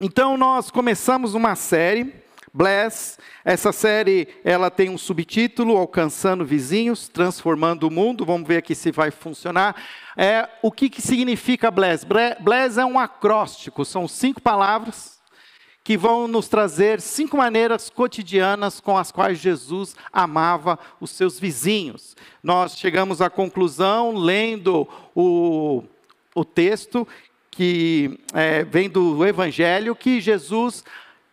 Então nós começamos uma série, Bless. Essa série ela tem um subtítulo, Alcançando Vizinhos, Transformando o Mundo. Vamos ver aqui se vai funcionar. É, o que, que significa Bless? Bless é um acróstico, são cinco palavras que vão nos trazer cinco maneiras cotidianas com as quais Jesus amava os seus vizinhos. Nós chegamos à conclusão, lendo o, o texto, que é, vem do Evangelho, que Jesus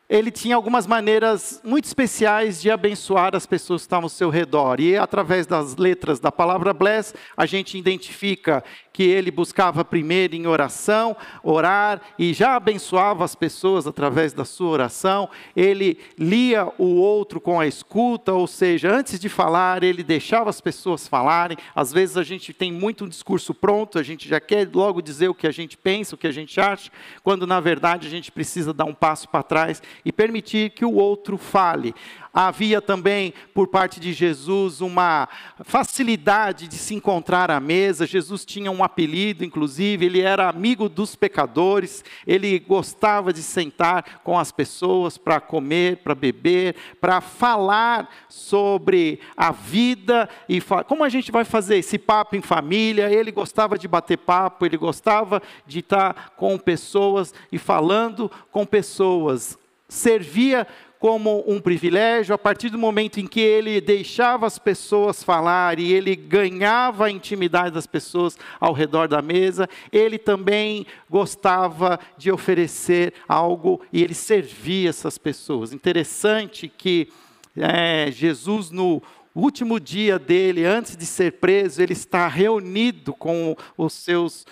ele tinha algumas maneiras muito especiais de abençoar as pessoas que estavam ao seu redor. E através das letras da palavra bless, a gente identifica que ele buscava primeiro em oração, orar e já abençoava as pessoas através da sua oração. Ele lia o outro com a escuta, ou seja, antes de falar, ele deixava as pessoas falarem. Às vezes a gente tem muito um discurso pronto, a gente já quer logo dizer o que a gente pensa, o que a gente acha, quando na verdade a gente precisa dar um passo para trás e permitir que o outro fale. Havia também, por parte de Jesus, uma facilidade de se encontrar à mesa. Jesus tinha um apelido, inclusive, ele era amigo dos pecadores, ele gostava de sentar com as pessoas para comer, para beber, para falar sobre a vida e como a gente vai fazer esse papo em família. Ele gostava de bater papo, ele gostava de estar com pessoas e falando com pessoas servia como um privilégio, a partir do momento em que ele deixava as pessoas falar e ele ganhava a intimidade das pessoas ao redor da mesa, ele também gostava de oferecer algo e ele servia essas pessoas. Interessante que é, Jesus, no último dia dele, antes de ser preso, ele está reunido com os seus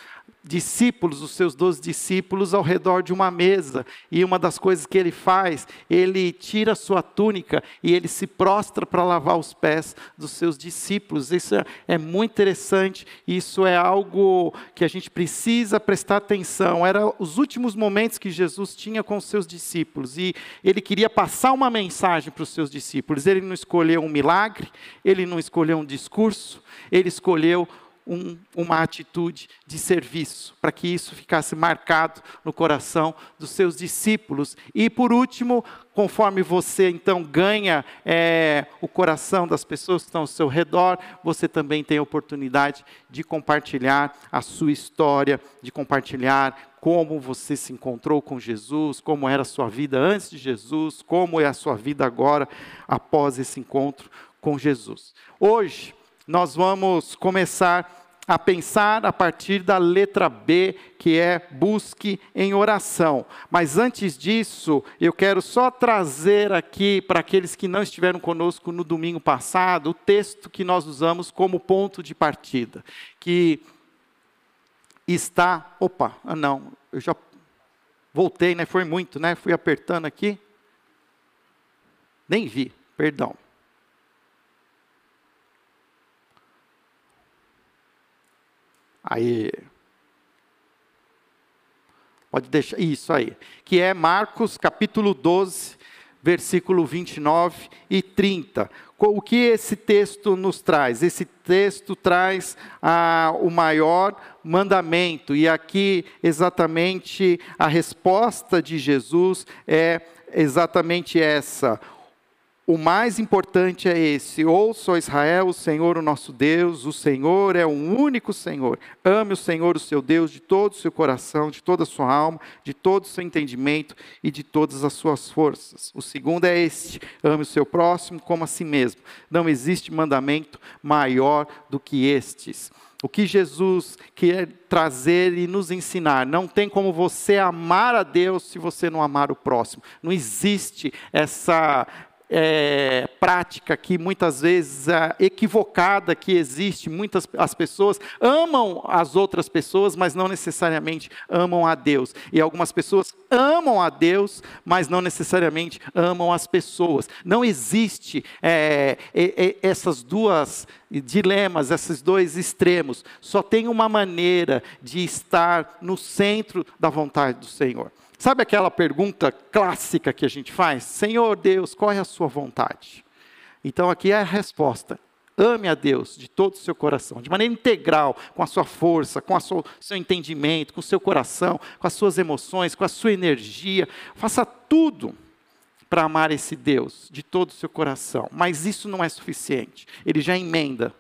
discípulos, os seus doze discípulos, ao redor de uma mesa. E uma das coisas que ele faz, ele tira sua túnica e ele se prostra para lavar os pés dos seus discípulos. Isso é, muito interessante, isso é algo que a gente precisa prestar atenção. Eram os últimos momentos que Jesus tinha com os seus discípulos e ele queria passar uma mensagem para os seus discípulos. Ele não escolheu um milagre, ele não escolheu um discurso, ele escolheu um, uma atitude de serviço, para que isso ficasse marcado no coração dos seus discípulos. E por último, conforme você então ganha é, o coração das pessoas que estão ao seu redor, você também tem a oportunidade de compartilhar a sua história, de compartilhar como você se encontrou com Jesus, como era a sua vida antes de Jesus, como é a sua vida agora após esse encontro com Jesus. Hoje, nós vamos começar a pensar a partir da letra B, que é busque em oração. Mas antes disso, eu quero só trazer aqui para aqueles que não estiveram conosco no domingo passado, o texto que nós usamos como ponto de partida, que está, opa, ah não, eu já voltei, né? Foi muito, né? Fui apertando aqui. Nem vi, perdão. Aí. Pode deixar. Isso aí. Que é Marcos capítulo 12, versículo 29 e 30. O que esse texto nos traz? Esse texto traz ah, o maior mandamento, e aqui exatamente a resposta de Jesus é exatamente essa: o mais importante é esse: ouça, Israel, o Senhor, o nosso Deus, o Senhor é o único Senhor. Ame o Senhor, o seu Deus, de todo o seu coração, de toda a sua alma, de todo o seu entendimento e de todas as suas forças. O segundo é este: ame o seu próximo como a si mesmo. Não existe mandamento maior do que estes. O que Jesus quer trazer e nos ensinar. Não tem como você amar a Deus se você não amar o próximo. Não existe essa é, prática que muitas vezes é equivocada que existe. Muitas as pessoas amam as outras pessoas, mas não necessariamente amam a Deus. E algumas pessoas amam a Deus, mas não necessariamente amam as pessoas. Não existe é, essas duas dilemas, esses dois extremos. Só tem uma maneira de estar no centro da vontade do Senhor. Sabe aquela pergunta clássica que a gente faz? Senhor Deus, qual é a sua vontade? Então aqui é a resposta. Ame a Deus de todo o seu coração, de maneira integral, com a sua força, com o seu entendimento, com o seu coração, com as suas emoções, com a sua energia. Faça tudo para amar esse Deus de todo o seu coração. Mas isso não é suficiente. Ele já emenda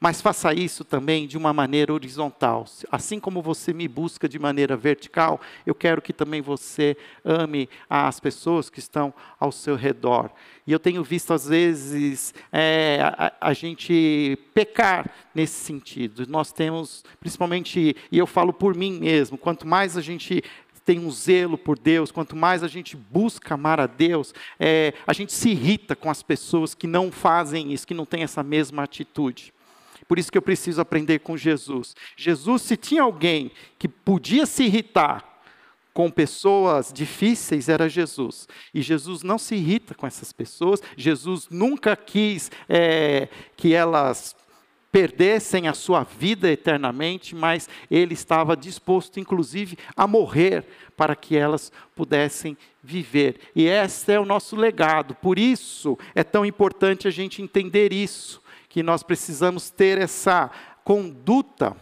mas faça isso também de uma maneira horizontal. Assim como você me busca de maneira vertical, eu quero que também você ame as pessoas que estão ao seu redor. E eu tenho visto, às vezes, é, a, a, gente pecar nesse sentido. Nós temos, principalmente, e eu falo por mim mesmo, quanto mais a gente tem um zelo por Deus, quanto mais a gente busca amar a Deus, é, a gente se irrita com as pessoas que não fazem isso, que não têm essa mesma atitude. Por isso que eu preciso aprender com Jesus. Jesus, se tinha alguém que podia se irritar com pessoas difíceis, era Jesus. E Jesus não se irrita com essas pessoas. Jesus nunca quis é, que elas perdessem a sua vida eternamente, mas ele estava disposto, inclusive, a morrer para que elas pudessem viver. E esse é o nosso legado. Por isso é tão importante a gente entender isso que nós precisamos ter essa conduta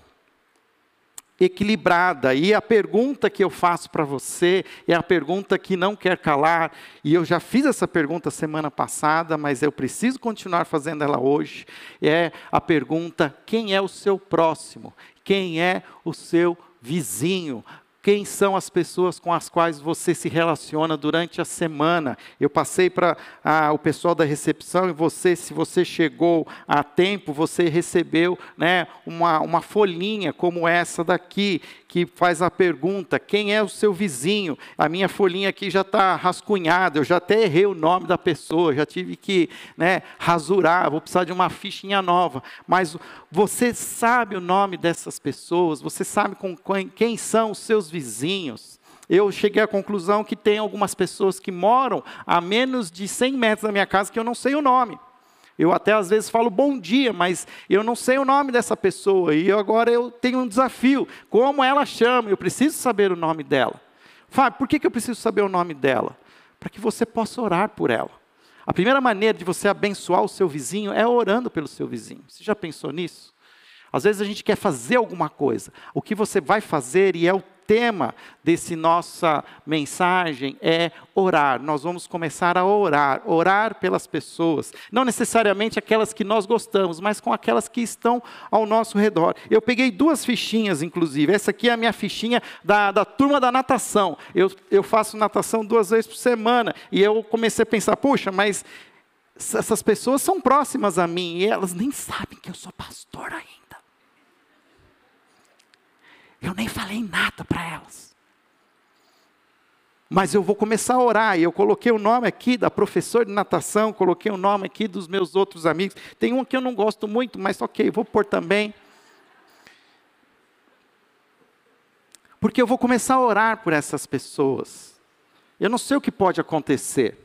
equilibrada. E a pergunta que eu faço para você é a pergunta que não quer calar, e eu já fiz essa pergunta semana passada, mas eu preciso continuar fazendo ela hoje. É a pergunta: quem é o seu próximo? Quem é o seu vizinho? Quem são as pessoas com as quais você se relaciona durante a semana? Eu passei para o pessoal da recepção e você, se você chegou a tempo, você recebeu né, uma, uma folhinha como essa daqui, que faz a pergunta: quem é o seu vizinho? A minha folhinha aqui já está rascunhada, eu já até errei o nome da pessoa, já tive que né, rasurar, vou precisar de uma fichinha nova. Mas você sabe o nome dessas pessoas, você sabe com quem são os seus vizinhos. Eu cheguei à conclusão que tem algumas pessoas que moram a menos de 100 metros da minha casa que eu não sei o nome. Eu até às vezes falo bom dia, mas eu não sei o nome dessa pessoa. E agora eu tenho um desafio. Como ela chama? Eu preciso saber o nome dela. Fábio, por que, que eu preciso saber o nome dela? Para que você possa orar por ela. A primeira maneira de você abençoar o seu vizinho é orando pelo seu vizinho. Você já pensou nisso? Às vezes a gente quer fazer alguma coisa. O que você vai fazer, e é o tema desse nossa mensagem é orar. Nós vamos começar a orar, orar pelas pessoas, não necessariamente aquelas que nós gostamos, mas com aquelas que estão ao nosso redor. Eu peguei duas fichinhas, inclusive. Essa aqui é a minha fichinha da, da turma da natação. Eu, eu faço natação duas vezes por semana e eu comecei a pensar, puxa, mas essas pessoas são próximas a mim e elas nem sabem que eu sou pastor ainda. Eu nem falei nada para elas. Mas eu vou começar a orar, e eu coloquei o nome aqui da professora de natação, coloquei o nome aqui dos meus outros amigos. Tem um que eu não gosto muito, mas ok, vou pôr também. Porque eu vou começar a orar por essas pessoas. Eu não sei o que pode acontecer.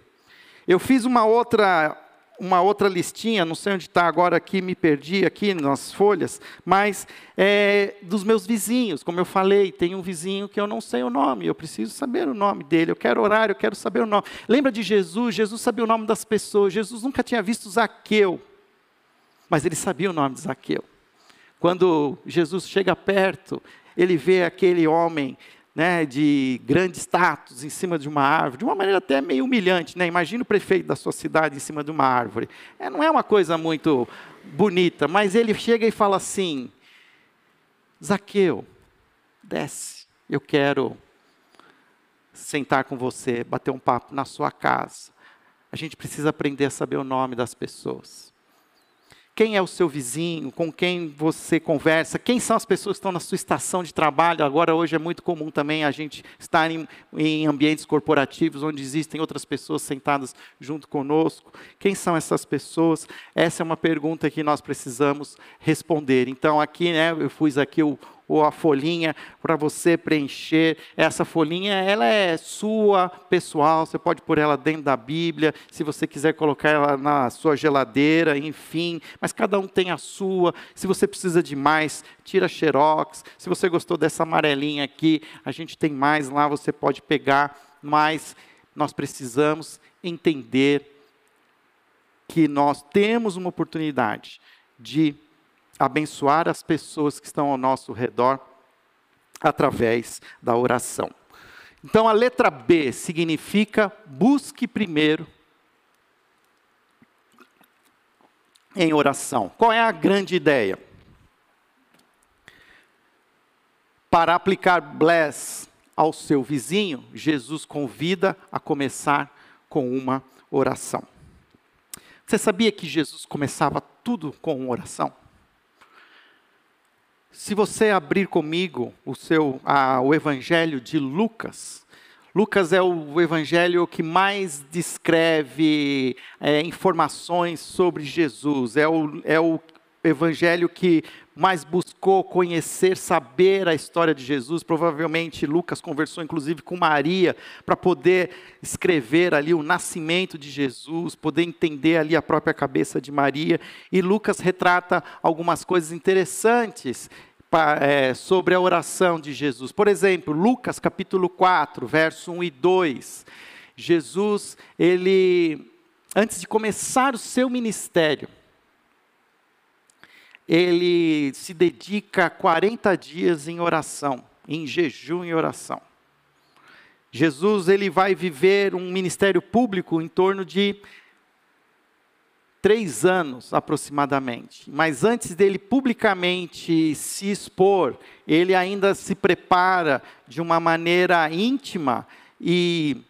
Eu fiz uma outra uma outra listinha, não sei onde está agora aqui, me perdi aqui nas folhas, mas é, dos meus vizinhos, como eu falei, tem um vizinho que eu não sei o nome, eu preciso saber o nome dele, eu quero orar, eu quero saber o nome. Lembra de Jesus? Jesus sabia o nome das pessoas, Jesus nunca tinha visto Zaqueu, mas ele sabia o nome de Zaqueu. Quando Jesus chega perto, ele vê aquele homem né, de grande status em cima de uma árvore, de uma maneira até meio humilhante. Né? Imagina o prefeito da sua cidade em cima de uma árvore. É, não é uma coisa muito bonita, mas ele chega e fala assim: Zaqueu, desce, eu quero sentar com você, bater um papo na sua casa. A gente precisa aprender a saber o nome das pessoas. Quem é o seu vizinho? Com quem você conversa? Quem são as pessoas que estão na sua estação de trabalho? Agora, hoje é muito comum também a gente estar em, em ambientes corporativos onde existem outras pessoas sentadas junto conosco. Quem são essas pessoas? Essa é uma pergunta que nós precisamos responder. Então, aqui, né, eu pus aqui o, ou a folhinha para você preencher. Essa folhinha, ela é sua, pessoal, você pode pôr ela dentro da Bíblia, se você quiser colocar ela na sua geladeira, enfim, mas cada um tem a sua. Se você precisa de mais, tira xerox. Se você gostou dessa amarelinha aqui, a gente tem mais lá, você pode pegar, mas nós precisamos entender que nós temos uma oportunidade de abençoar as pessoas que estão ao nosso redor através da oração. Então a letra B significa busque primeiro em oração. Qual é a grande ideia? Para aplicar bless ao seu vizinho, Jesus convida a começar com uma oração. Você sabia que Jesus começava tudo com uma oração? Se você abrir comigo o seu a, o Evangelho de Lucas, Lucas é o evangelho que mais descreve é, informações sobre Jesus, é o, é o evangelho que mais buscou conhecer, saber a história de Jesus. Provavelmente Lucas conversou inclusive com Maria para poder escrever ali o nascimento de Jesus, poder entender ali a própria cabeça de Maria. E Lucas retrata algumas coisas interessantes é, sobre a oração de Jesus. Por exemplo, Lucas capítulo 4, verso 1 e 2. Jesus, ele, antes de começar o seu ministério, ele se dedica 40 dias em oração, em jejum e oração. Jesus ele vai viver um ministério público em torno de três anos aproximadamente. Mas antes dele publicamente se expor, ele ainda se prepara de uma maneira íntima e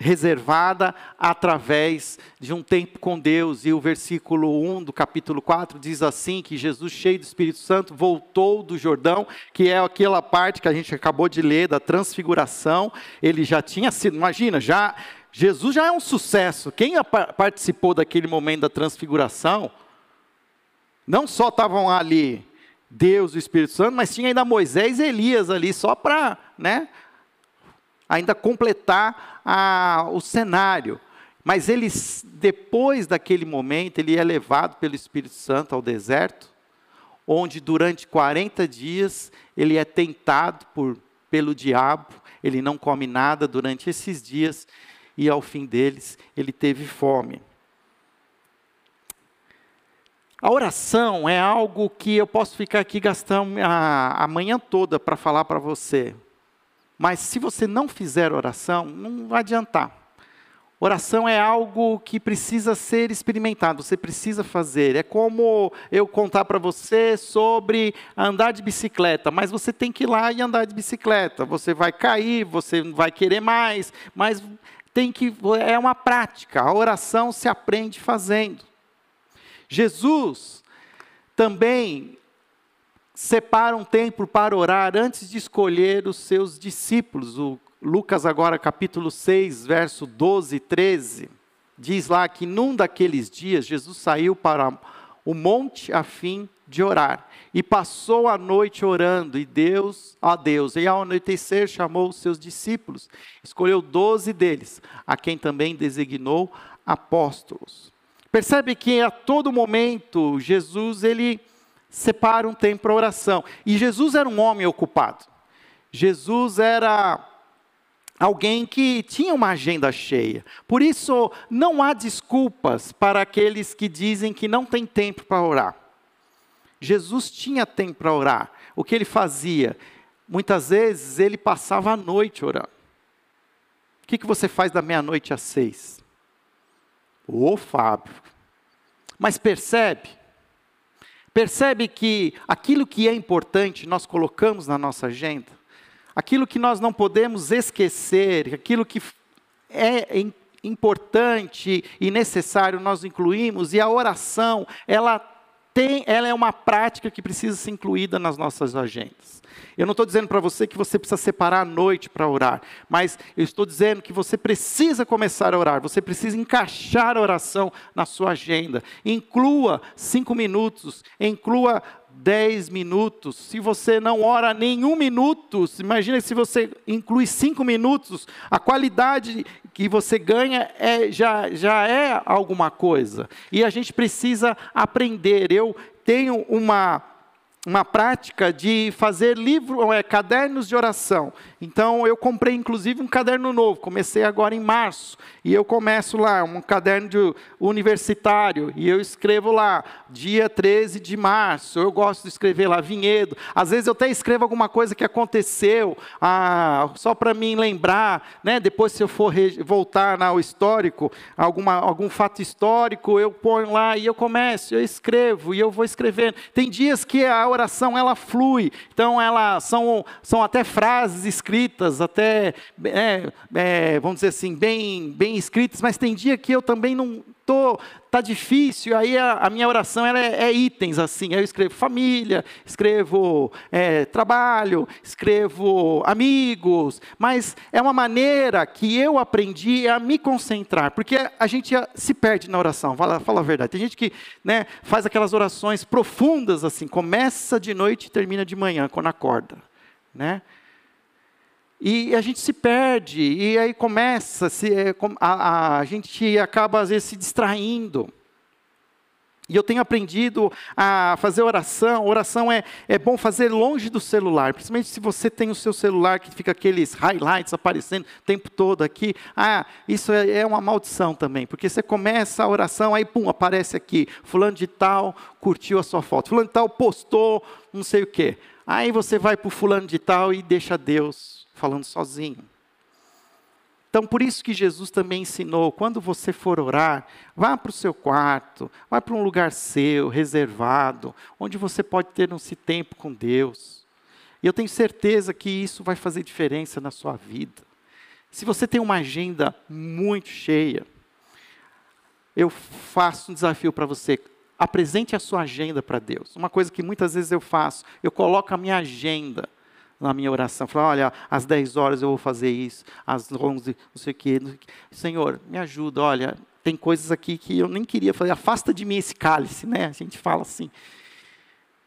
reservada através de um tempo com Deus. E o versículo 1 do capítulo 4 diz assim: que Jesus, cheio do Espírito Santo, voltou do Jordão, que é aquela parte que a gente acabou de ler da transfiguração. Ele já tinha sido, imagina, já Jesus já é um sucesso. Quem participou daquele momento da transfiguração, não só estavam ali Deus e o Espírito Santo, mas tinha ainda Moisés e Elias ali, só para, né, ainda completar a, o cenário. Mas ele, depois daquele momento, ele é levado pelo Espírito Santo ao deserto, onde durante 40 dias ele é tentado por, pelo diabo, ele não come nada durante esses dias, e ao fim deles ele teve fome. A oração é algo que eu posso ficar aqui gastando a, a manhã toda para falar para você. Mas se você não fizer oração, não vai adiantar. Oração é algo que precisa ser experimentado, você precisa fazer. É como eu contar para você sobre andar de bicicleta, mas você tem que ir lá e andar de bicicleta. Você vai cair, você vai querer mais, mas tem que é uma prática. A oração se aprende fazendo. Jesus também separa um tempo para orar antes de escolher os seus discípulos. O Lucas, agora, capítulo 6, verso 12 e 13, diz lá que num daqueles dias Jesus saiu para o monte a fim de orar e passou a noite orando e Deus a Deus e ao anoitecer chamou os seus discípulos escolheu doze deles a quem também designou apóstolos percebe que a todo momento Jesus ele separa um tempo para oração. E Jesus era um homem ocupado. Jesus era alguém que tinha uma agenda cheia. Por isso, não há desculpas para aqueles que dizem que não tem tempo para orar. Jesus tinha tempo para orar. O que ele fazia? Muitas vezes ele passava a noite orando. O que, que você faz da meia-noite às seis? Ô Fábio. Mas percebe? Percebe que aquilo que é importante nós colocamos na nossa agenda, aquilo que nós não podemos esquecer, aquilo que é importante e necessário nós incluímos, e a oração, ela tem, ela é uma prática que precisa ser incluída nas nossas agendas. Eu não estou dizendo para você que você precisa separar a noite para orar, mas eu estou dizendo que você precisa começar a orar, você precisa encaixar a oração na sua agenda. Inclua cinco minutos, inclua dez minutos. Se você não ora nenhum minuto, imagine se você inclui cinco minutos, a qualidade que você ganha é, já, já é alguma coisa. E a gente precisa aprender. Eu tenho uma uma prática de fazer livro, é, cadernos de oração. Então eu comprei inclusive um caderno novo, comecei agora em março, e eu começo lá, um caderno de universitário, e eu escrevo lá, dia 13 de março, eu gosto de escrever lá, vinhedo. Às vezes eu até escrevo alguma coisa que aconteceu, ah, só para mim lembrar, né? depois se eu for voltar ao histórico, alguma, algum fato histórico, eu ponho lá e eu começo, eu escrevo, e eu vou escrevendo. Tem dias que a oração ela flui, então ela são, são até frases escritas, até, é, é, vamos dizer assim, bem, bem escritas, mas tem dia que eu também não tô tá difícil, aí a, a minha oração ela é, é, itens assim, eu escrevo família, escrevo é, trabalho, escrevo amigos, mas é uma maneira que eu aprendi a me concentrar, porque a gente se perde na oração, fala, fala a verdade, tem gente que né, faz aquelas orações profundas assim, começa de noite e termina de manhã, quando acorda, né? E a gente se perde, e aí começa, se, é, a, a, gente acaba às vezes se distraindo. E eu tenho aprendido a fazer oração. Oração é, é bom fazer longe do celular, principalmente se você tem o seu celular que fica aqueles highlights aparecendo o tempo todo aqui. Ah, isso é, é uma maldição também, porque você começa a oração, aí pum, aparece aqui, fulano de tal curtiu a sua foto, fulano de tal postou não sei o quê. Aí você vai para o fulano de tal e deixa Deus falando sozinho. Então, por isso que Jesus também ensinou: quando você for orar, vá para o seu quarto, vá para um lugar seu, reservado, onde você pode ter esse tempo com Deus. E eu tenho certeza que isso vai fazer diferença na sua vida. Se você tem uma agenda muito cheia, eu faço um desafio para você. Apresente a sua agenda para Deus. Uma coisa que muitas vezes eu faço, eu coloco a minha agenda na minha oração. Falar, olha, às 10 horas eu vou fazer isso, às 11, não sei o quê. Senhor, me ajuda, olha, tem coisas aqui que eu nem queria fazer. Afasta de mim esse cálice, né? A gente fala assim.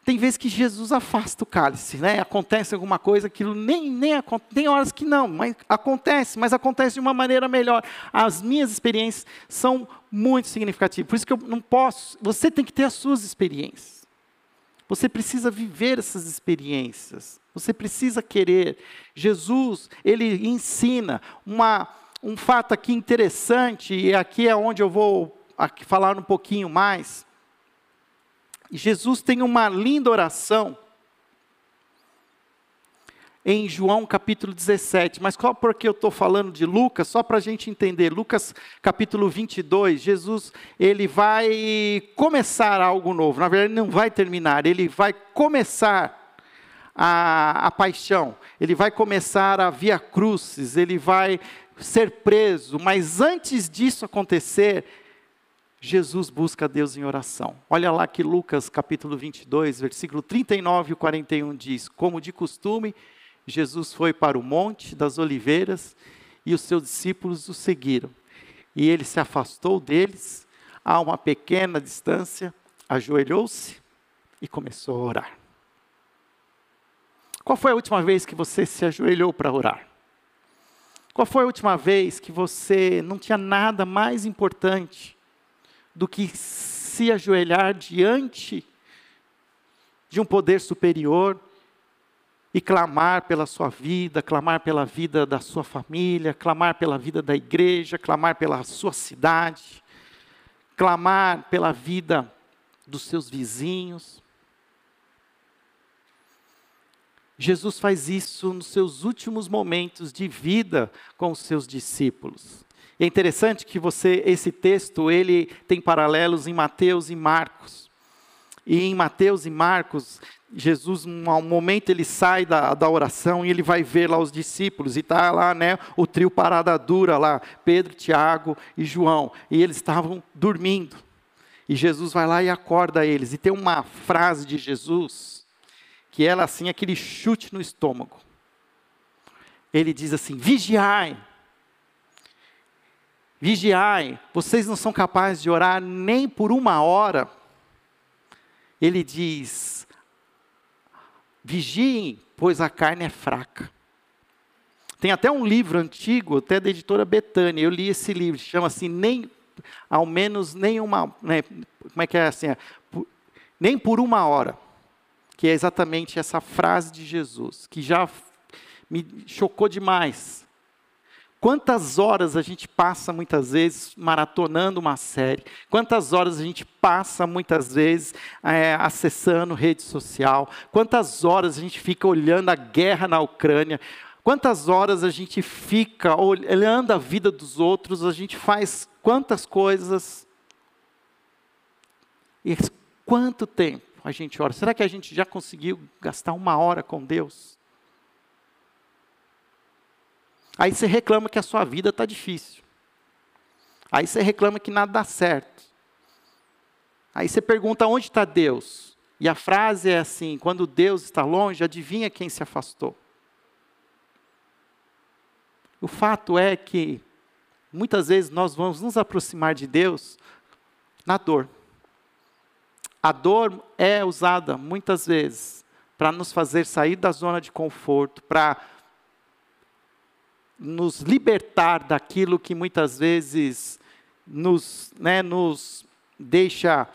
Tem vezes que Jesus afasta o cálice, né? Acontece alguma coisa, aquilo nem, nem tem horas que não, mas acontece, mas acontece de uma maneira melhor. As minhas experiências são muito significativas. Por isso que eu não posso, você tem que ter as suas experiências. Você precisa viver essas experiências. Você precisa querer. Jesus, ele ensina uma, um fato aqui interessante, e aqui é onde eu vou falar um pouquinho mais. Jesus tem uma linda oração em João capítulo 17. Mas qual porque eu estou falando de Lucas? Só para a gente entender. Lucas capítulo 22, Jesus ele vai começar algo novo. Na verdade, não vai terminar, ele vai começar a, a paixão, ele vai começar a via crucis, ele vai ser preso, mas antes disso acontecer, Jesus busca Deus em oração. Olha lá que Lucas capítulo 22, versículo 39 e 41 diz: Como de costume, Jesus foi para o Monte das Oliveiras e os seus discípulos o seguiram. E ele se afastou deles a uma pequena distância, ajoelhou-se e começou a orar. Qual foi a última vez que você se ajoelhou para orar? Qual foi a última vez que você não tinha nada mais importante do que se ajoelhar diante de um poder superior e clamar pela sua vida, clamar pela vida da sua família, clamar pela vida da igreja, clamar pela sua cidade, clamar pela vida dos seus vizinhos? Jesus faz isso nos seus últimos momentos de vida com os seus discípulos. É interessante que você esse texto ele tem paralelos em Mateus e Marcos. E em Mateus e Marcos, Jesus, um momento ele sai da, da oração e ele vai ver lá os discípulos, e está lá né, o trio parada dura lá, Pedro, Tiago e João, e eles estavam dormindo. E Jesus vai lá e acorda eles. E tem uma frase de Jesus que ela assim aquele chute no estômago. Ele diz assim: vigiai, vigiai, vocês não são capazes de orar nem por uma hora. Ele diz: vigiem, pois a carne é fraca. Tem até um livro antigo, até da editora Betânia, eu li esse livro, chama assim, nem, ao menos nem uma, né, como é que é assim, é, nem por uma hora que é exatamente essa frase de Jesus, que já me chocou demais. Quantas horas a gente passa muitas vezes maratonando uma série? Quantas horas a gente passa muitas vezes é, acessando rede social? Quantas horas a gente fica olhando a guerra na Ucrânia? Quantas horas a gente fica olhando a vida dos outros? A gente faz quantas coisas? E quanto tempo a gente ora? Será que a gente já conseguiu gastar uma hora com Deus? Aí você reclama que a sua vida está difícil. Aí você reclama que nada dá certo. Aí você pergunta onde está Deus? E a frase é assim: quando Deus está longe, adivinha quem se afastou? O fato é que muitas vezes nós vamos nos aproximar de Deus na dor. A dor é usada muitas vezes para nos fazer sair da zona de conforto, para nos libertar daquilo que muitas vezes nos, né, nos deixa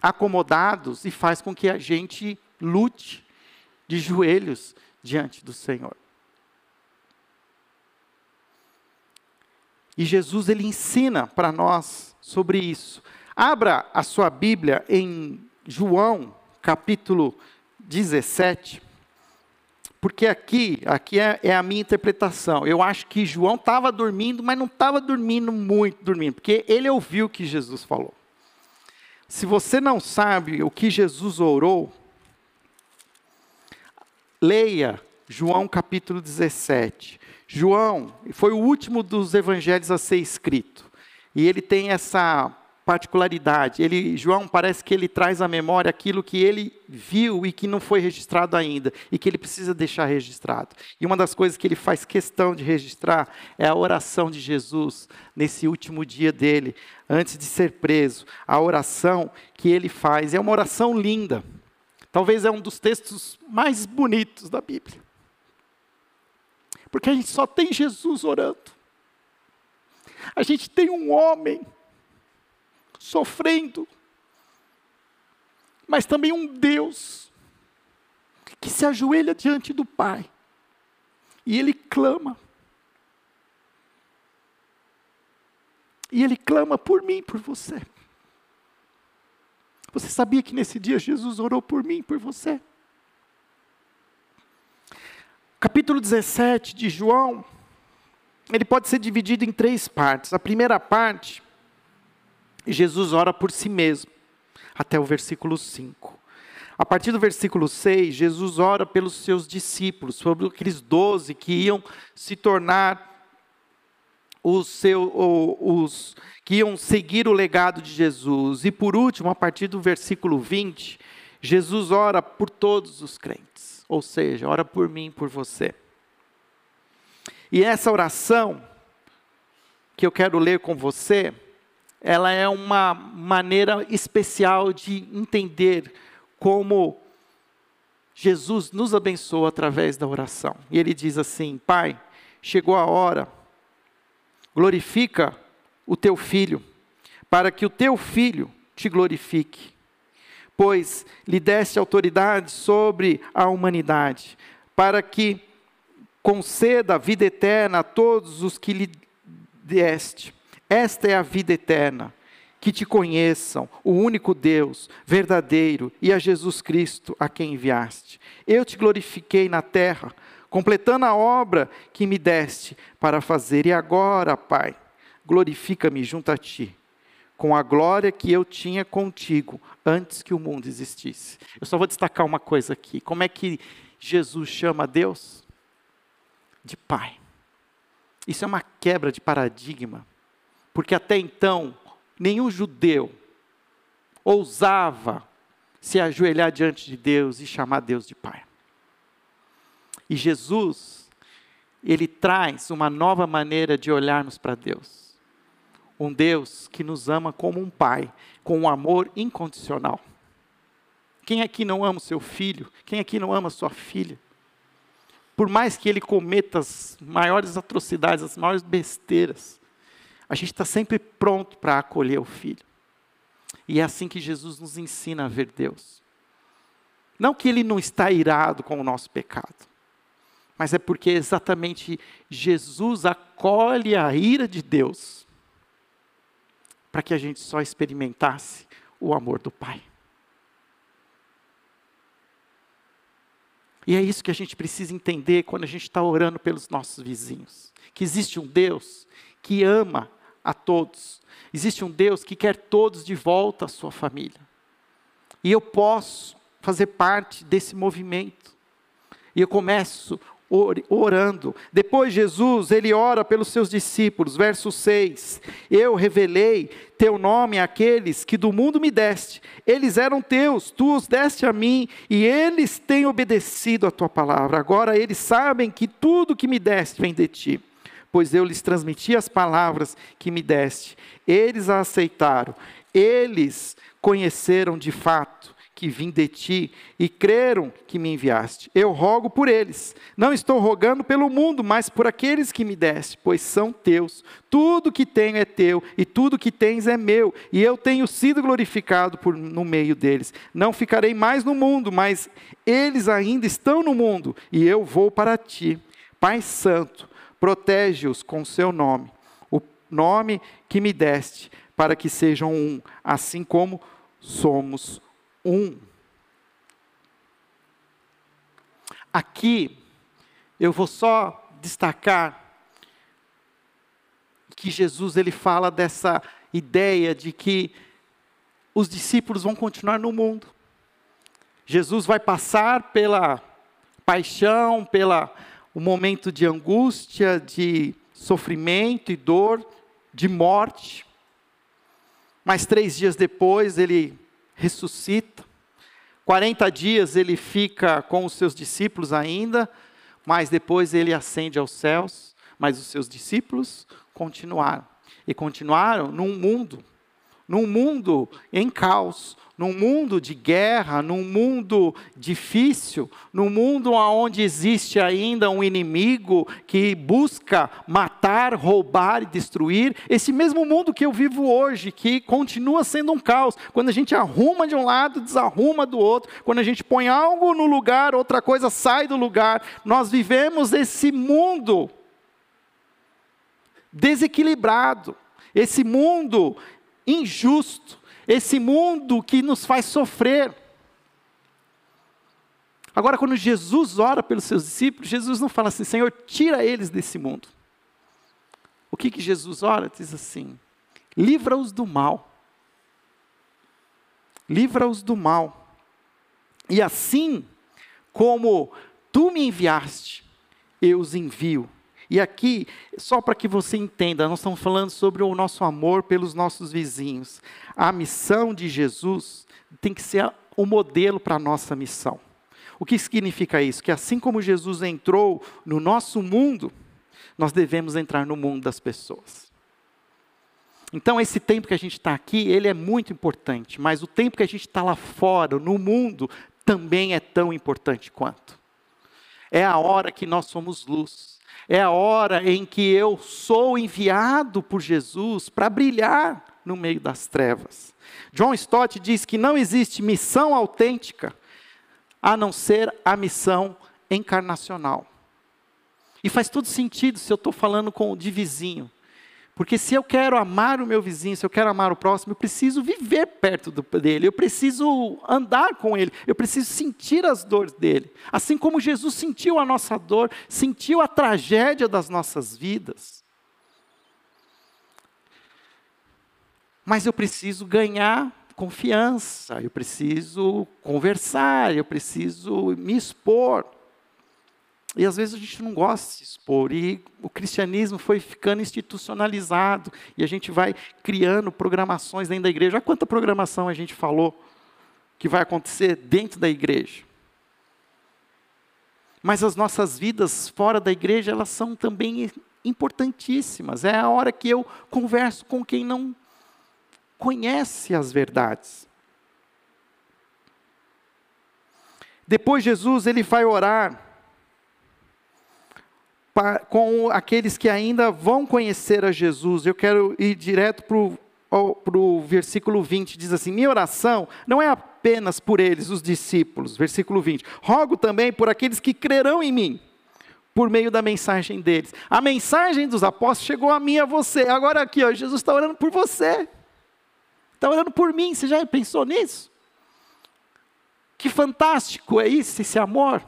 acomodados e faz com que a gente lute de joelhos diante do Senhor. E Jesus ele ensina para nós sobre isso. Abra a sua Bíblia em João, capítulo 17. Porque aqui, aqui é, é, a minha interpretação. Eu acho que João estava dormindo, mas não estava dormindo muito, dormindo, porque ele ouviu o que Jesus falou. Se você não sabe o que Jesus orou, leia João capítulo 17. João foi o último dos evangelhos a ser escrito. E ele tem essa particularidade. Ele, João parece que ele traz à memória aquilo que ele viu e que não foi registrado ainda e que ele precisa deixar registrado. E uma das coisas que ele faz questão de registrar é a oração de Jesus nesse último dia dele, antes de ser preso. A oração que ele faz é uma oração linda. Talvez é um dos textos mais bonitos da Bíblia. Porque a gente só tem Jesus orando. A gente tem um homem sofrendo, mas também um Deus que se ajoelha diante do Pai e ele clama. E ele clama por mim, por você. Você sabia que nesse dia Jesus orou por mim, por você? Capítulo 17 de João, ele pode ser dividido em três partes. A primeira parte Jesus ora por si mesmo, até o versículo 5. A partir do versículo 6, Jesus ora pelos seus discípulos, sobre aqueles doze que iam se tornar os, seu, os que iam seguir o legado de Jesus. E por último, a partir do versículo 20, Jesus ora por todos os crentes, ou seja, ora por mim, por você. E essa oração que eu quero ler com você, ela é uma maneira especial de entender como Jesus nos abençoa através da oração. E ele diz assim: Pai, chegou a hora, glorifica o teu filho, para que o teu filho te glorifique, pois lhe deste autoridade sobre a humanidade, para que conceda a vida eterna a todos os que lhe deste. Esta é a vida eterna, que te conheçam, o único Deus, verdadeiro, e a Jesus Cristo, a quem enviaste. Eu te glorifiquei na terra, completando a obra que me deste para fazer. E agora, Pai, glorifica-me junto a ti, com a glória que eu tinha contigo antes que o mundo existisse. Eu só vou destacar uma coisa aqui: como é que Jesus chama Deus? De Pai. Isso é uma quebra de paradigma. Porque até então, nenhum judeu ousava se ajoelhar diante de Deus e chamar Deus de Pai. E Jesus, ele traz uma nova maneira de olharmos para Deus. Um Deus que nos ama como um pai, com um amor incondicional. Quem aqui não ama o seu filho? Quem aqui não ama a sua filha? Por mais que ele cometa as maiores atrocidades, as maiores besteiras, a gente está sempre pronto para acolher o filho. E é assim que Jesus nos ensina a ver Deus. Não que ele não está irado com o nosso pecado, mas é porque exatamente Jesus acolhe a ira de Deus para que a gente só experimentasse o amor do Pai. E é isso que a gente precisa entender quando a gente está orando pelos nossos vizinhos: que existe um Deus que ama a todos, existe um Deus que quer todos de volta à sua família. E eu posso fazer parte desse movimento. E eu começo orando. Depois Jesus, ele ora pelos seus discípulos, verso 6. Eu revelei teu nome àqueles que do mundo me deste. Eles eram teus, tu os deste a mim, e eles têm obedecido a tua palavra. Agora eles sabem que tudo que me deste vem de ti, pois eu lhes transmiti as palavras que me deste. Eles a aceitaram. Eles conheceram de fato que vim de ti e creram que me enviaste. Eu rogo por eles. Não estou rogando pelo mundo, mas por aqueles que me deste, pois são teus. Tudo que tenho é teu e tudo que tens é meu, e eu tenho sido glorificado por, no meio deles. Não ficarei mais no mundo, mas eles ainda estão no mundo, e eu vou para ti. Pai Santo, protege-os com seu nome, o nome que me deste, para que sejam um, assim como somos um. Aqui, eu vou só destacar que Jesus ele fala dessa ideia de que os discípulos vão continuar no mundo. Jesus vai passar pela paixão, pela o momento de angústia, de sofrimento e dor, de morte. Mas três dias depois ele ressuscita. 40 dias ele fica com os seus discípulos ainda, mas depois ele ascende aos céus. Mas os seus discípulos continuaram. E continuaram num mundo, num mundo em caos, num mundo de guerra, num mundo difícil, num mundo onde existe ainda um inimigo que busca matar, roubar e destruir, esse mesmo mundo que eu vivo hoje, que continua sendo um caos. Quando a gente arruma de um lado, desarruma do outro, quando a gente põe algo no lugar, outra coisa sai do lugar, nós vivemos esse mundo desequilibrado, esse mundo injusto esse mundo que nos faz sofrer. Agora, quando Jesus ora pelos seus discípulos, Jesus não fala assim, Senhor, tira eles desse mundo. O que, que Jesus ora? Diz assim: livra-os do mal. Livra-os do mal. E assim como tu me enviaste, eu os envio. E aqui, só para que você entenda, nós estamos falando sobre o nosso amor pelos nossos vizinhos. A missão de Jesus tem que ser o modelo para a nossa missão. O que significa isso? Que assim como Jesus entrou no nosso mundo, nós devemos entrar no mundo das pessoas. Então, esse tempo que a gente está aqui, ele é muito importante, mas o tempo que a gente está lá fora, no mundo, também é tão importante quanto. É a hora que nós somos luz é a hora em que eu sou enviado por Jesus para brilhar no meio das trevas. John Stott diz que não existe missão autêntica a não ser a missão encarnacional. E faz todo sentido se eu estou falando com de vizinho. Porque se eu quero amar o meu vizinho, se eu quero amar o próximo, eu preciso viver perto do, dele, eu preciso andar com ele, eu preciso sentir as dores dele. Assim como Jesus sentiu a nossa dor, sentiu a tragédia das nossas vidas. Mas eu preciso ganhar confiança, eu preciso conversar, eu preciso me expor. E às vezes a gente não gosta de se expor. E o cristianismo foi ficando institucionalizado. E a gente vai criando programações dentro da igreja. Olha quanta programação a gente falou que vai acontecer dentro da igreja. Mas as nossas vidas fora da igreja, elas são também importantíssimas. É a hora que eu converso com quem não conhece as verdades. Depois Jesus ele vai orar com aqueles que ainda vão conhecer a Jesus. Eu quero ir direto para o versículo 20, diz assim: Minha oração não é apenas por eles, os discípulos. Versículo 20. Rogo também por aqueles que crerão em mim, por meio da mensagem deles. A mensagem dos apóstolos chegou a mim a você. Agora aqui, ó, Jesus está orando por você. Está orando por mim. Você já pensou nisso? Que fantástico é isso, esse amor.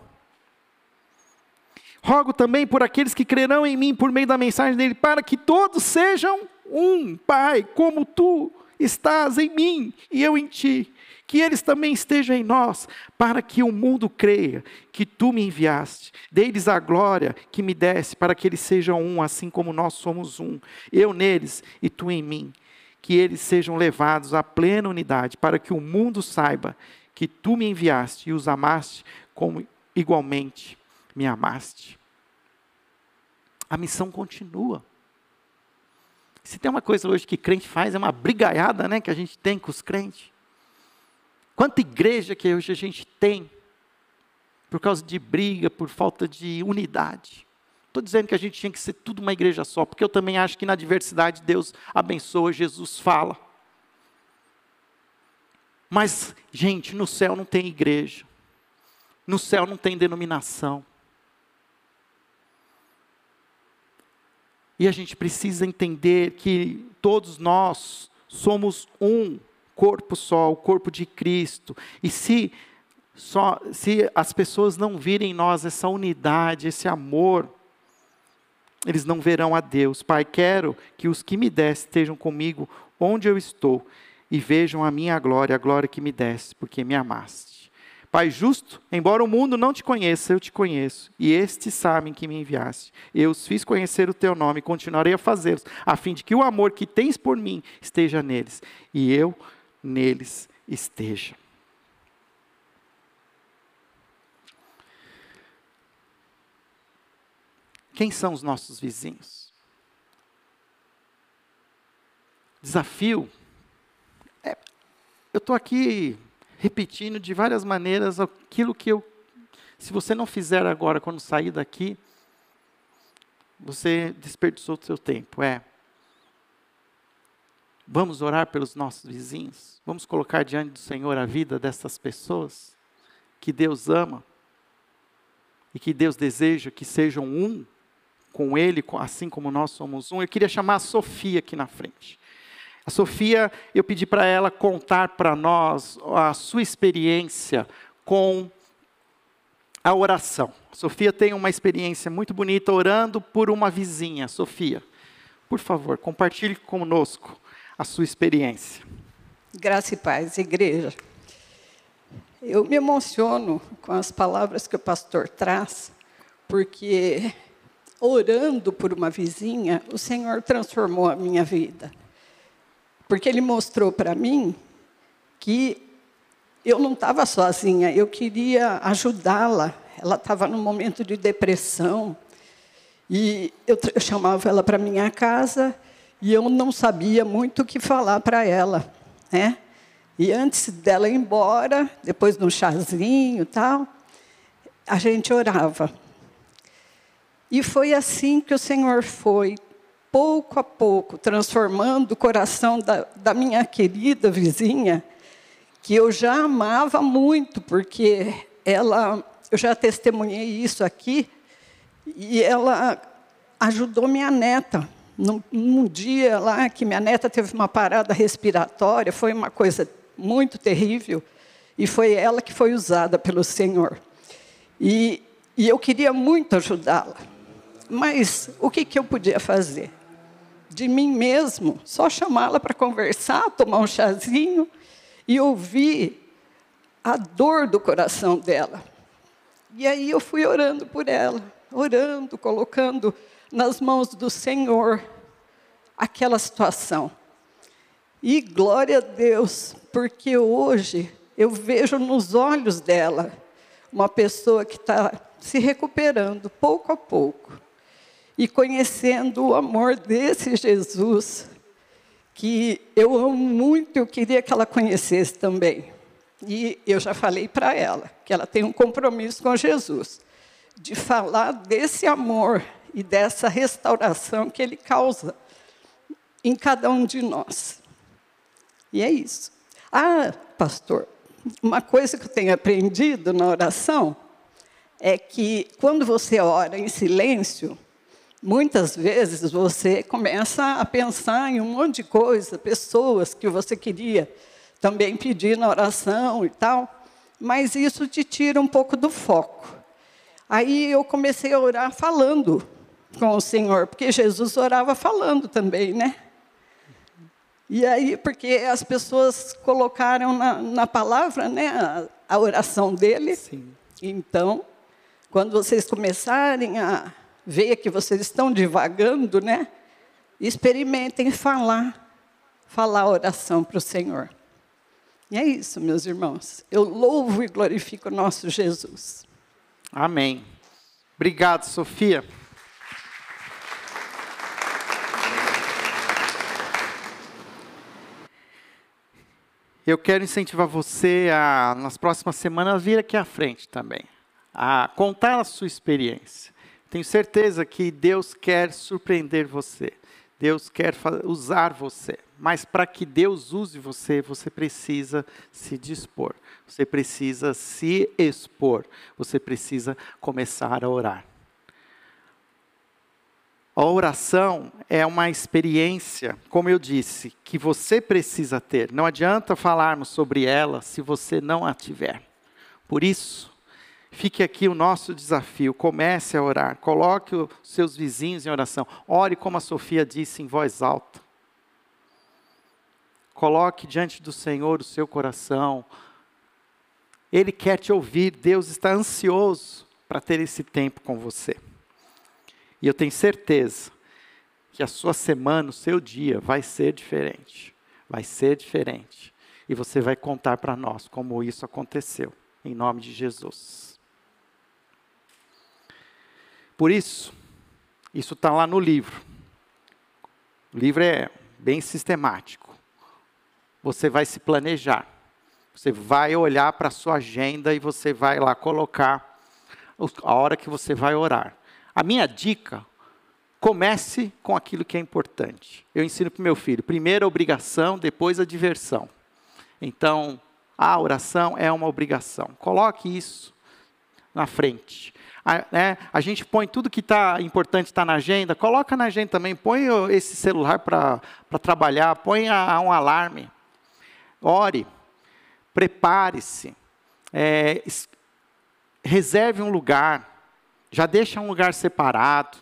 Rogo também por aqueles que crerão em mim por meio da mensagem dele, para que todos sejam um, Pai, como tu estás em mim e eu em ti. Que eles também estejam em nós, para que o mundo creia que tu me enviaste. Dê-lhes a glória que me desse, para que eles sejam um, assim como nós somos um. Eu neles e tu em mim. Que eles sejam levados à plena unidade, para que o mundo saiba que tu me enviaste e os amaste como igualmente me amaste. A missão continua. Se tem uma coisa hoje que crente faz, é uma brigaiada né, que a gente tem com os crentes. Quanta igreja que hoje a gente tem, por causa de briga, por falta de unidade. Estou dizendo que a gente tinha que ser tudo uma igreja só, porque eu também acho que na diversidade Deus abençoa, Jesus fala. Mas, gente, no céu não tem igreja, no céu não tem denominação. E a gente precisa entender que todos nós somos um corpo só, o corpo de Cristo. E se só se as pessoas não virem em nós essa unidade, esse amor, eles não verão a Deus. Pai, quero que os que me deste estejam comigo onde eu estou e vejam a minha glória, a glória que me deste, porque me amaste. Pai justo, embora o mundo não te conheça, eu te conheço, e estes sabem que me enviaste. Eu os fiz conhecer o teu nome e continuarei a fazê-los, a fim de que o amor que tens por mim esteja neles, e eu neles esteja. Quem são os nossos vizinhos? Desafio. É, eu estou aqui repetindo de várias maneiras aquilo que eu. Se você não fizer agora, quando sair daqui, você desperdiçou o seu tempo. É. Vamos orar pelos nossos vizinhos. Vamos colocar diante do Senhor a vida dessas pessoas que Deus ama e que Deus deseja que sejam um com Ele, assim como nós somos um. Eu queria chamar a Sofia aqui na frente. A Sofia, eu pedi para ela contar para nós a sua experiência com a oração. A Sofia tem uma experiência muito bonita orando por uma vizinha. Sofia, por favor, compartilhe conosco a sua experiência. Graça e paz, igreja. Eu me emociono com as palavras que o pastor traz, porque orando por uma vizinha, o Senhor transformou a minha vida porque ele mostrou para mim que eu não estava sozinha, eu queria ajudá-la. Ela estava num momento de depressão. E eu, eu chamava ela para minha casa e eu não sabia muito o que falar para ela. Né? E antes dela ir embora, depois de um chazinho tal, a gente orava. E foi assim que o Senhor foi pouco a pouco, transformando o coração da, da minha querida vizinha, que eu já amava muito, porque ela, eu já testemunhei isso aqui, e ela ajudou minha neta. Num, num, dia lá que minha neta teve uma parada respiratória, foi uma coisa muito terrível, e foi ela que foi usada pelo Senhor. E, e eu queria muito ajudá-la, mas o que, que eu podia fazer? De mim mesmo, só chamá-la para conversar, tomar um chazinho e ouvir a dor do coração dela. E aí eu fui orando por ela, orando, colocando nas mãos do Senhor aquela situação. E glória a Deus, porque hoje eu vejo nos olhos dela uma pessoa que está se recuperando pouco a pouco e conhecendo o amor desse Jesus, que eu amo muito, eu queria que ela conhecesse também. E eu já falei para ela que ela tem um compromisso com Jesus, de falar desse amor e dessa restauração que ele causa em cada um de nós. E é isso. Ah, pastor, uma coisa que eu tenho aprendido na oração é que quando você ora em silêncio, muitas vezes você começa a pensar em um monte de coisa, pessoas que você queria também pedir na oração e tal, mas isso te tira um pouco do foco. Aí eu comecei a orar falando com o Senhor, porque Jesus orava falando também, né? E aí, porque as pessoas colocaram na, na palavra, né, a, a oração dele. Sim. Então, quando vocês começarem a ver que vocês estão divagando, né, experimentem falar, falar a oração para o Senhor. E é isso, meus irmãos. Eu louvo e glorifico o nosso Jesus. Amém. Obrigado, Sofia. Eu quero incentivar você a, nas próximas semanas, vir aqui à frente também, a contar a sua experiência. Tenho certeza que Deus quer surpreender você. Deus quer usar você. Mas para que Deus use você, você precisa se dispor. Você precisa se expor. Você precisa começar a orar. A oração é uma experiência, como eu disse, que você precisa ter. Não adianta falarmos sobre ela se você não a tiver. Por isso, fique aqui o nosso desafio. Comece a orar. Coloque os seus vizinhos em oração. Ore, como a Sofia disse, em voz alta. Coloque diante do Senhor o seu coração. Ele quer te ouvir. Deus está ansioso para ter esse tempo com você. E eu tenho certeza que a sua semana, o seu dia vai ser diferente. Vai ser diferente. E você vai contar para nós como isso aconteceu, em nome de Jesus. Por isso, isso está lá no livro. O livro é bem sistemático. Você vai se planejar. Você vai olhar para a sua agenda e você vai lá colocar a hora que você vai orar. A minha dica, comece com aquilo que é importante. Eu ensino para o meu filho, primeiro a obrigação, depois a diversão. Então, a oração é uma obrigação. Coloque isso na frente. A, né, a gente põe tudo que está importante está na agenda, coloca na agenda também, põe esse celular para trabalhar, põe a, a um alarme. Ore, prepare-se, é, reserve um lugar, já deixa um lugar separado.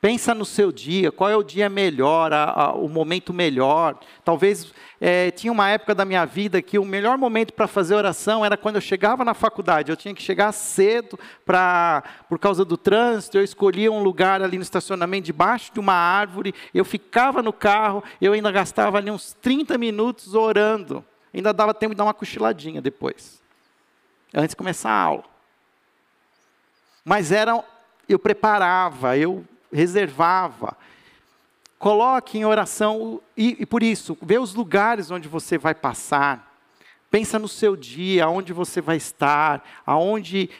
Pensa no seu dia, qual é o dia melhor, a, a, o momento melhor. Talvez é, tinha uma época da minha vida que o melhor momento para fazer oração era quando eu chegava na faculdade. Eu tinha que chegar cedo para, por causa do trânsito. Eu escolhia um lugar ali no estacionamento, debaixo de uma árvore. Eu ficava no carro, eu ainda gastava ali uns 30 minutos orando. Ainda dava tempo de dar uma cochiladinha depois, antes de começar a aula. Mas era, eu preparava, eu reservava. Coloque em oração, e, e por isso, vê os lugares onde você vai passar. Pensa no seu dia, aonde você vai estar, aonde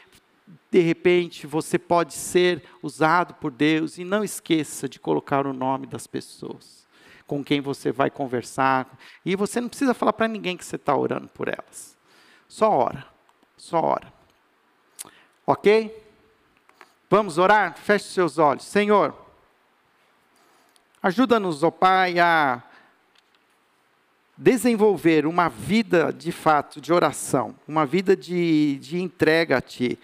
de repente você pode ser usado por Deus e não esqueça de colocar o nome das pessoas com quem você vai conversar. E você não precisa falar para ninguém que você está orando por elas. Só ora, só ora. Ok? Vamos orar? Feche seus olhos. Senhor, ajuda-nos, ó Pai, a desenvolver uma vida de fato de oração, uma vida de, de entrega a Ti,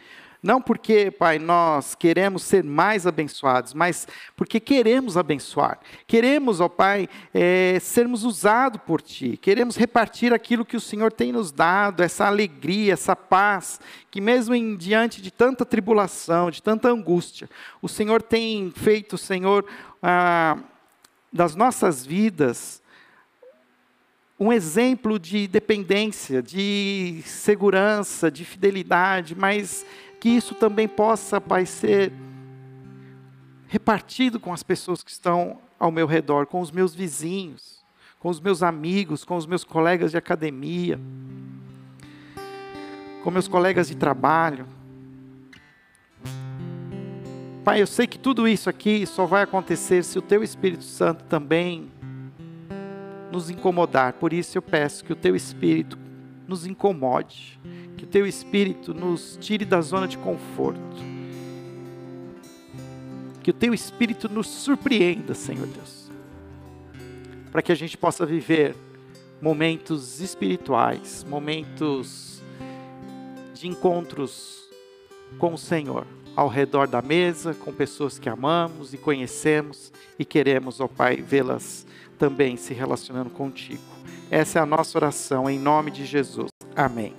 não porque, Pai, nós queremos ser mais abençoados, mas porque queremos abençoar. Queremos, ó Pai, é, sermos usados por Ti. Queremos repartir aquilo que o Senhor tem nos dado, essa alegria, essa paz, que mesmo em diante de tanta tribulação, de tanta angústia, o Senhor tem feito, Senhor, ah, das nossas vidas, um exemplo de dependência, de segurança, de fidelidade, mas que isso também possa, Pai, ser repartido com as pessoas que estão ao meu redor, com os meus vizinhos, com os meus amigos, com os meus colegas de academia, com meus colegas de trabalho. Pai, eu sei que tudo isso aqui só vai acontecer se o Teu Espírito Santo também nos incomodar. Por isso eu peço que o Teu Espírito nos incomode, que o teu espírito nos tire da zona de conforto. Que o teu espírito nos surpreenda, Senhor Deus. Para que a gente possa viver momentos espirituais, momentos de encontros com o Senhor, ao redor da mesa, com pessoas que amamos e conhecemos e queremos, ó Pai, vê-las também se relacionando contigo. Essa é a nossa oração em nome de Jesus. Amém.